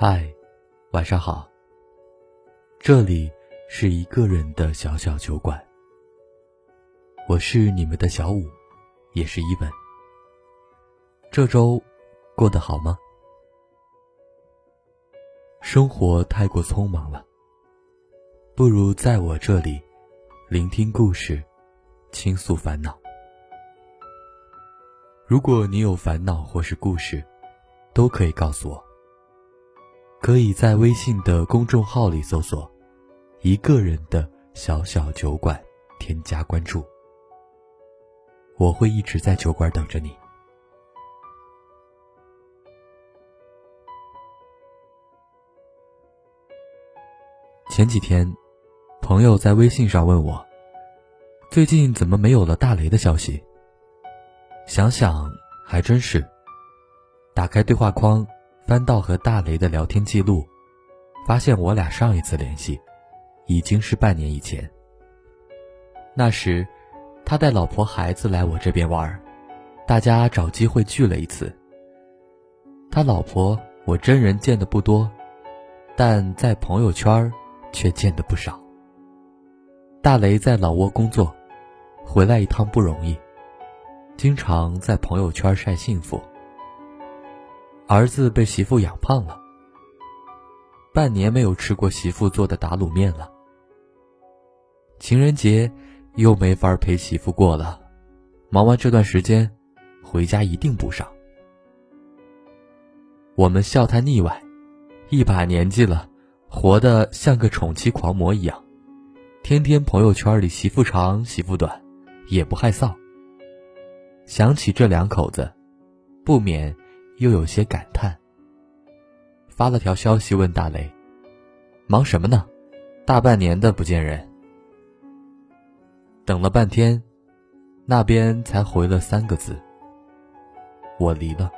嗨，晚上好。这里是一个人的小小酒馆，我是你们的小五，也是一本。这周过得好吗？生活太过匆忙了，不如在我这里聆听故事，倾诉烦恼。如果你有烦恼或是故事，都可以告诉我。可以在微信的公众号里搜索“一个人的小小酒馆”，添加关注。我会一直在酒馆等着你。前几天，朋友在微信上问我，最近怎么没有了大雷的消息？想想还真是，打开对话框。翻到和大雷的聊天记录，发现我俩上一次联系，已经是半年以前。那时，他带老婆孩子来我这边玩，大家找机会聚了一次。他老婆我真人见的不多，但在朋友圈却见的不少。大雷在老挝工作，回来一趟不容易，经常在朋友圈晒幸福。儿子被媳妇养胖了，半年没有吃过媳妇做的打卤面了。情人节又没法陪媳妇过了，忙完这段时间，回家一定补上。我们笑他腻歪，一把年纪了，活得像个宠妻狂魔一样，天天朋友圈里媳妇长媳妇短，也不害臊。想起这两口子，不免。又有些感叹，发了条消息问大雷：“忙什么呢？大半年的不见人。”等了半天，那边才回了三个字：“我离了。”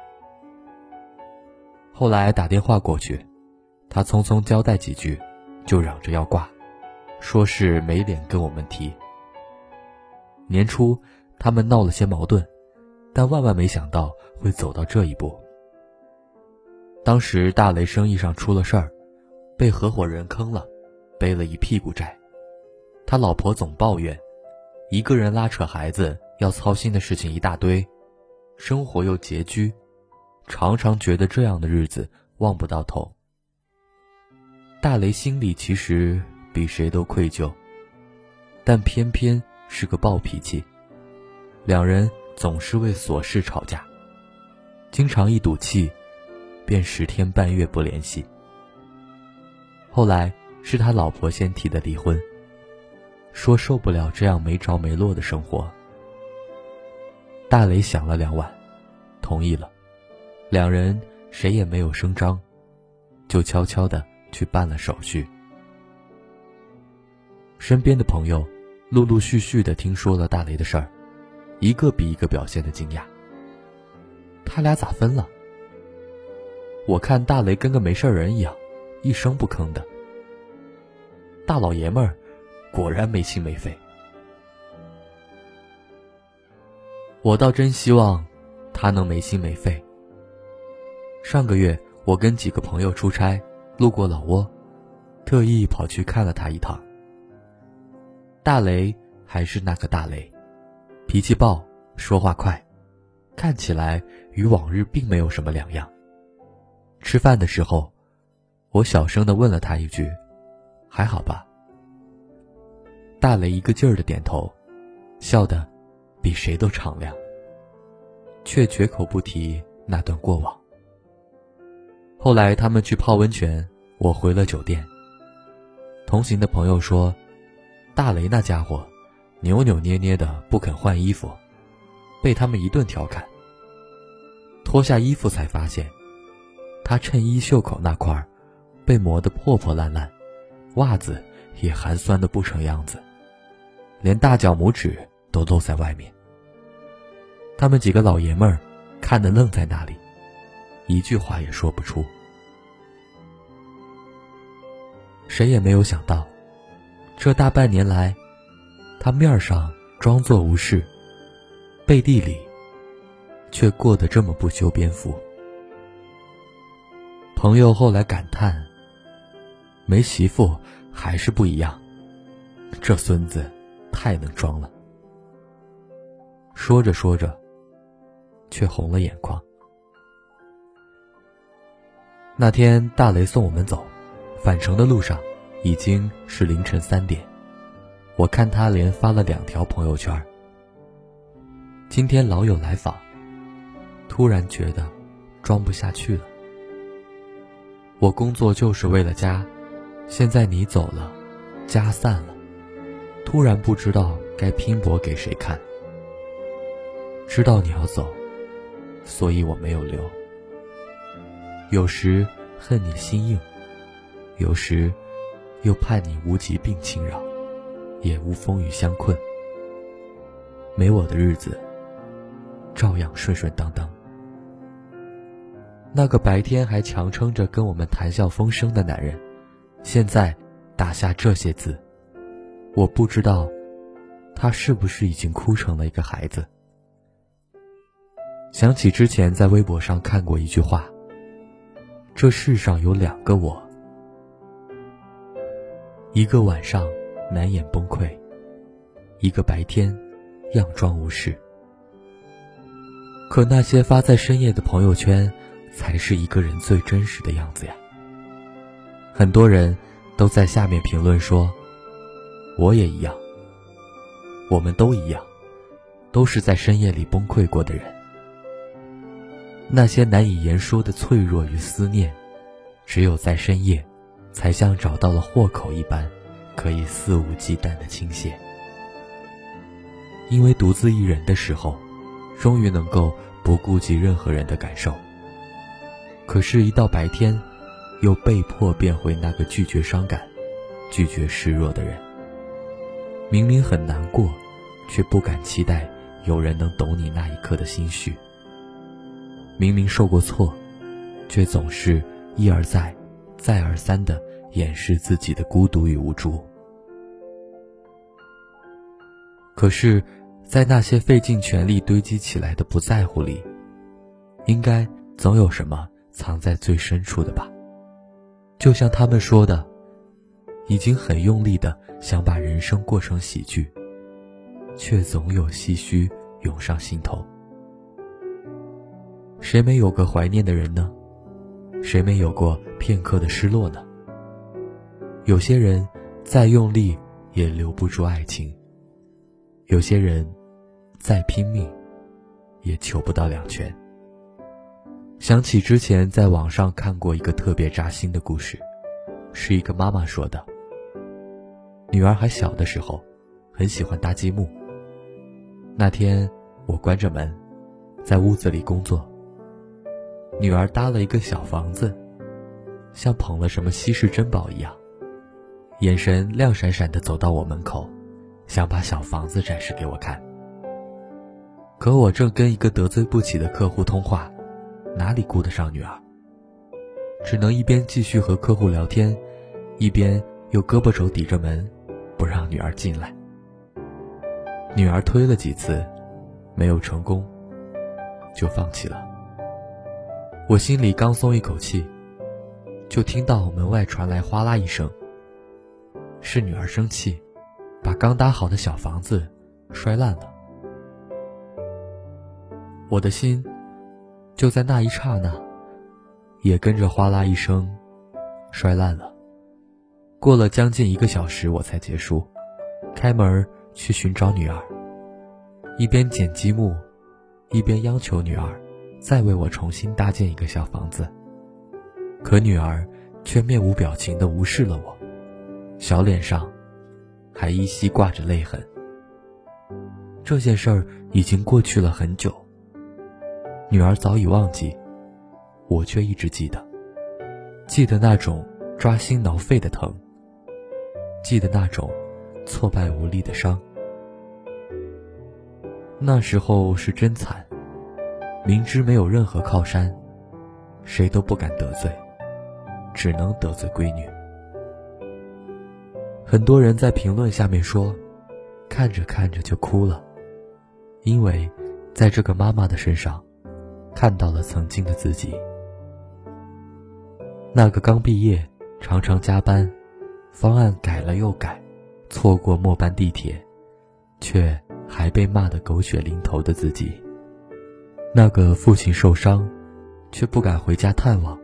后来打电话过去，他匆匆交代几句，就嚷着要挂，说是没脸跟我们提。年初他们闹了些矛盾，但万万没想到会走到这一步。当时大雷生意上出了事儿，被合伙人坑了，背了一屁股债。他老婆总抱怨，一个人拉扯孩子要操心的事情一大堆，生活又拮据，常常觉得这样的日子望不到头。大雷心里其实比谁都愧疚，但偏偏是个暴脾气，两人总是为琐事吵架，经常一赌气。便十天半月不联系。后来是他老婆先提的离婚，说受不了这样没着没落的生活。大雷想了两晚，同意了，两人谁也没有声张，就悄悄的去办了手续。身边的朋友陆陆续续的听说了大雷的事儿，一个比一个表现的惊讶。他俩咋分了？我看大雷跟个没事人一样，一声不吭的。大老爷们儿果然没心没肺。我倒真希望他能没心没肺。上个月我跟几个朋友出差，路过老挝，特意跑去看了他一趟。大雷还是那个大雷，脾气暴，说话快，看起来与往日并没有什么两样。吃饭的时候，我小声的问了他一句：“还好吧？”大雷一个劲儿的点头，笑得比谁都敞亮，却绝口不提那段过往。后来他们去泡温泉，我回了酒店。同行的朋友说：“大雷那家伙，扭扭捏捏的不肯换衣服，被他们一顿调侃。脱下衣服才发现。”他衬衣袖口那块儿，被磨得破破烂烂，袜子也寒酸的不成样子，连大脚拇指都露在外面。他们几个老爷们儿看得愣在那里，一句话也说不出。谁也没有想到，这大半年来，他面上装作无事，背地里却过得这么不修边幅。朋友后来感叹：“没媳妇还是不一样，这孙子太能装了。”说着说着，却红了眼眶。那天大雷送我们走，返程的路上已经是凌晨三点。我看他连发了两条朋友圈。今天老友来访，突然觉得装不下去了。我工作就是为了家，现在你走了，家散了，突然不知道该拼搏给谁看。知道你要走，所以我没有留。有时恨你心硬，有时又盼你无疾病侵扰，也无风雨相困。没我的日子，照样顺顺当当。那个白天还强撑着跟我们谈笑风生的男人，现在打下这些字，我不知道，他是不是已经哭成了一个孩子。想起之前在微博上看过一句话：“这世上有两个我，一个晚上难掩崩溃，一个白天佯装无事。”可那些发在深夜的朋友圈。才是一个人最真实的样子呀。很多人都在下面评论说：“我也一样，我们都一样，都是在深夜里崩溃过的人。”那些难以言说的脆弱与思念，只有在深夜，才像找到了豁口一般，可以肆无忌惮的倾泻。因为独自一人的时候，终于能够不顾及任何人的感受。可是，一到白天，又被迫变回那个拒绝伤感、拒绝示弱的人。明明很难过，却不敢期待有人能懂你那一刻的心绪。明明受过挫，却总是一而再、再而三的掩饰自己的孤独与无助。可是，在那些费尽全力堆积起来的不在乎里，应该总有什么。藏在最深处的吧，就像他们说的，已经很用力的想把人生过成喜剧，却总有唏嘘涌上心头。谁没有个怀念的人呢？谁没有过片刻的失落呢？有些人再用力也留不住爱情，有些人再拼命也求不到两全。想起之前在网上看过一个特别扎心的故事，是一个妈妈说的。女儿还小的时候，很喜欢搭积木。那天我关着门，在屋子里工作。女儿搭了一个小房子，像捧了什么稀世珍宝一样，眼神亮闪闪的走到我门口，想把小房子展示给我看。可我正跟一个得罪不起的客户通话。哪里顾得上女儿？只能一边继续和客户聊天，一边用胳膊肘抵着门，不让女儿进来。女儿推了几次，没有成功，就放弃了。我心里刚松一口气，就听到门外传来哗啦一声，是女儿生气，把刚搭好的小房子摔烂了。我的心。就在那一刹那，也跟着哗啦一声，摔烂了。过了将近一个小时，我才结束，开门去寻找女儿，一边捡积木，一边央求女儿再为我重新搭建一个小房子。可女儿却面无表情地无视了我，小脸上还依稀挂着泪痕。这件事儿已经过去了很久。女儿早已忘记，我却一直记得。记得那种抓心挠肺的疼，记得那种挫败无力的伤。那时候是真惨，明知没有任何靠山，谁都不敢得罪，只能得罪闺女。很多人在评论下面说，看着看着就哭了，因为在这个妈妈的身上。看到了曾经的自己。那个刚毕业、常常加班、方案改了又改、错过末班地铁，却还被骂得狗血淋头的自己。那个父亲受伤，却不敢回家探望，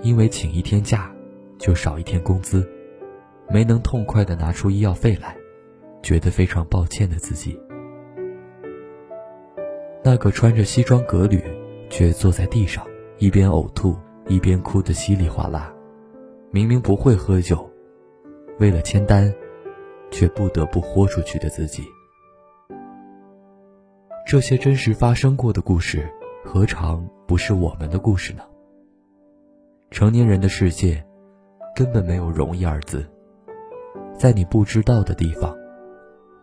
因为请一天假就少一天工资，没能痛快地拿出医药费来，觉得非常抱歉的自己。那个穿着西装革履，却坐在地上一边呕吐。一边哭得稀里哗啦，明明不会喝酒，为了签单，却不得不豁出去的自己。这些真实发生过的故事，何尝不是我们的故事呢？成年人的世界，根本没有容易二字，在你不知道的地方，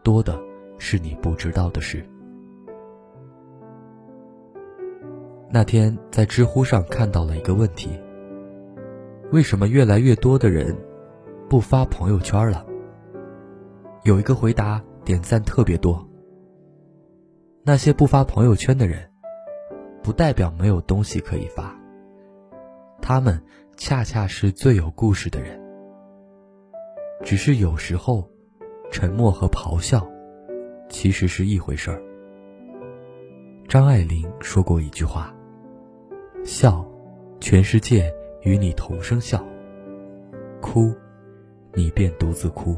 多的是你不知道的事。那天在知乎上看到了一个问题：为什么越来越多的人不发朋友圈了？有一个回答点赞特别多。那些不发朋友圈的人，不代表没有东西可以发，他们恰恰是最有故事的人。只是有时候，沉默和咆哮其实是一回事儿。张爱玲说过一句话。笑，全世界与你同声笑；哭，你便独自哭。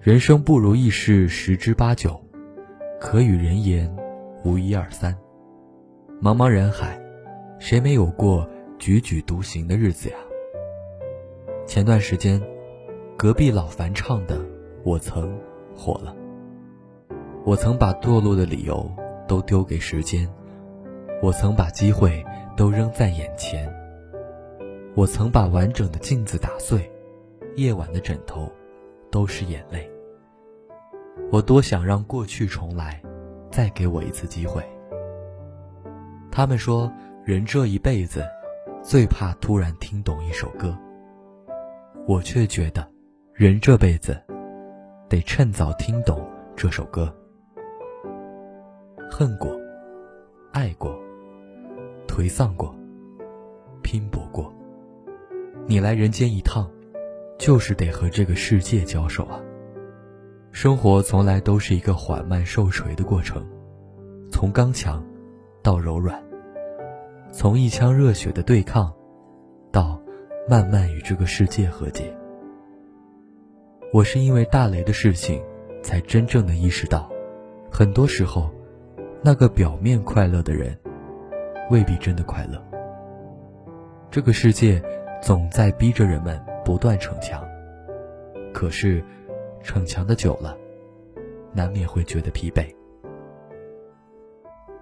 人生不如意事十之八九，可与人言无一二三。茫茫人海，谁没有过踽踽独行的日子呀？前段时间，隔壁老樊唱的《我曾》火了。我曾把堕落的理由都丢给时间。我曾把机会都扔在眼前，我曾把完整的镜子打碎，夜晚的枕头都是眼泪。我多想让过去重来，再给我一次机会。他们说，人这一辈子最怕突然听懂一首歌，我却觉得，人这辈子得趁早听懂这首歌。恨过，爱过。颓丧过，拼搏过。你来人间一趟，就是得和这个世界交手啊。生活从来都是一个缓慢受锤的过程，从刚强到柔软，从一腔热血的对抗，到慢慢与这个世界和解。我是因为大雷的事情，才真正的意识到，很多时候，那个表面快乐的人。未必真的快乐。这个世界总在逼着人们不断逞强，可是逞强的久了，难免会觉得疲惫。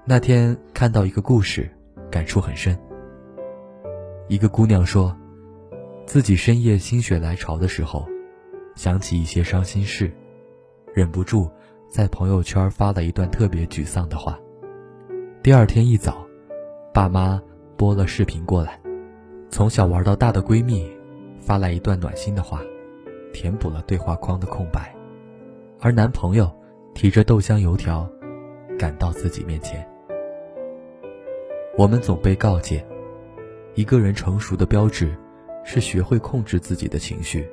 那天看到一个故事，感触很深。一个姑娘说，自己深夜心血来潮的时候，想起一些伤心事，忍不住在朋友圈发了一段特别沮丧的话。第二天一早。爸妈拨了视频过来，从小玩到大的闺蜜发来一段暖心的话，填补了对话框的空白，而男朋友提着豆浆油条赶到自己面前。我们总被告诫，一个人成熟的标志是学会控制自己的情绪。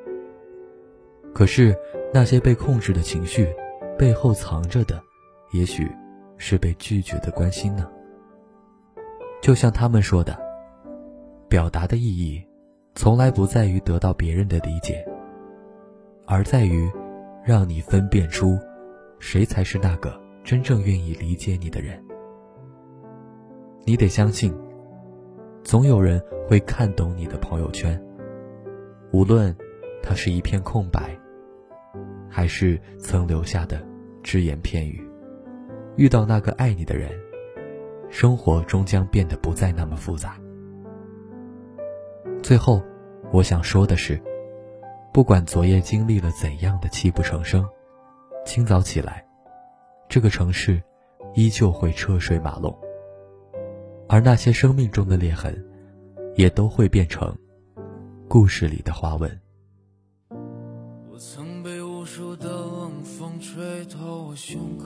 可是那些被控制的情绪背后藏着的，也许是被拒绝的关心呢？就像他们说的，表达的意义，从来不在于得到别人的理解，而在于让你分辨出，谁才是那个真正愿意理解你的人。你得相信，总有人会看懂你的朋友圈，无论它是一片空白，还是曾留下的只言片语。遇到那个爱你的人。生活终将变得不再那么复杂。最后，我想说的是，不管昨夜经历了怎样的泣不成声，清早起来，这个城市依旧会车水马龙，而那些生命中的裂痕，也都会变成故事里的花纹。我曾被无数的冷风吹透我胸口。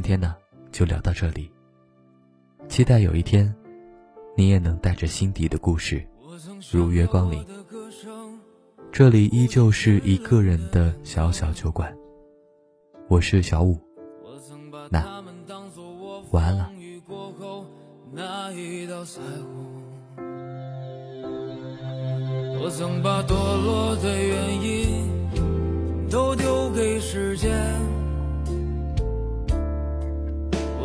今天呢，就聊到这里。期待有一天，你也能带着心底的故事，如约光临。这里依旧是一个人的小小酒馆。我是小五，那晚安了。我曾把堕落的原因都丢给时间。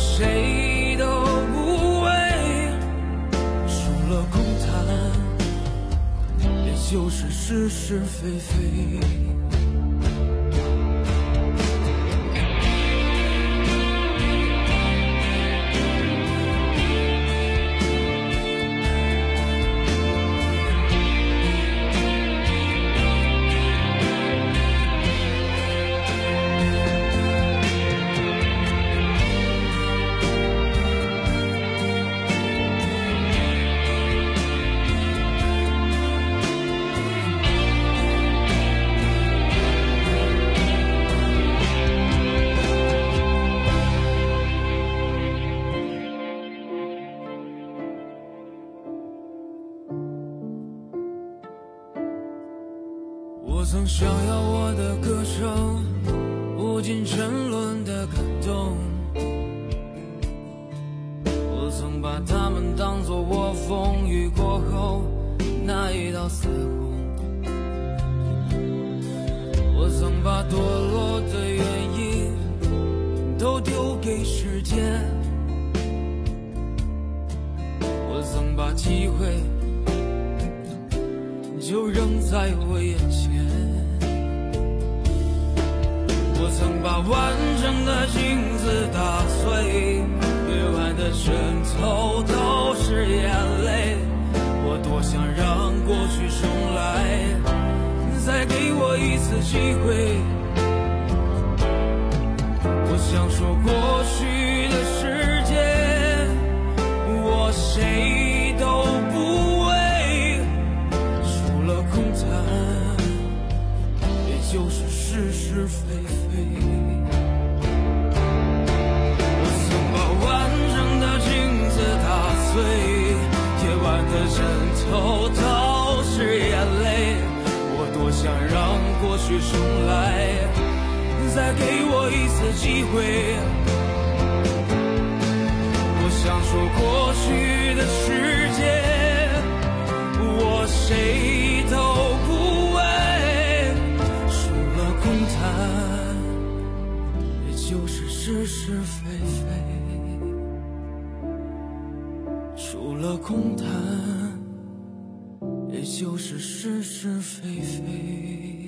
谁都无畏。除了空谈，也就是是是非非。都是眼泪。我多想让过去重来，再给我一次机会。我想说过去让过去重来，再给我一次机会。我想说过去的时间，我谁都不为，除了空谈，也就是是是非非，除了空谈。也就是是是非非。